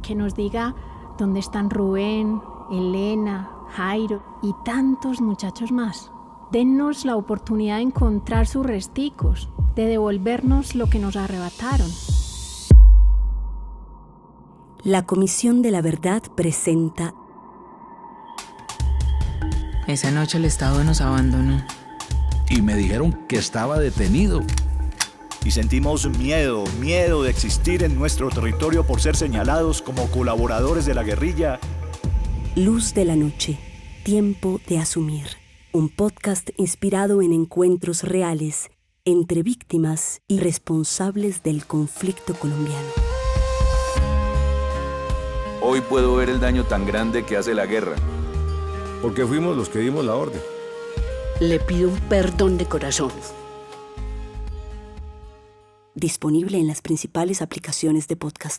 que nos diga dónde están Rubén, Elena, Jairo y tantos muchachos más. Dennos la oportunidad de encontrar sus resticos, de devolvernos lo que nos arrebataron. La Comisión de la Verdad presenta Esa noche el Estado nos abandonó. Y me dijeron que estaba detenido. Y sentimos miedo, miedo de existir en nuestro territorio por ser señalados como colaboradores de la guerrilla. Luz de la Noche, Tiempo de Asumir, un podcast inspirado en encuentros reales entre víctimas y responsables del conflicto colombiano. Hoy puedo ver el daño tan grande que hace la guerra. Porque fuimos los que dimos la orden. Le pido un perdón de corazón. Disponible en las principales aplicaciones de podcast.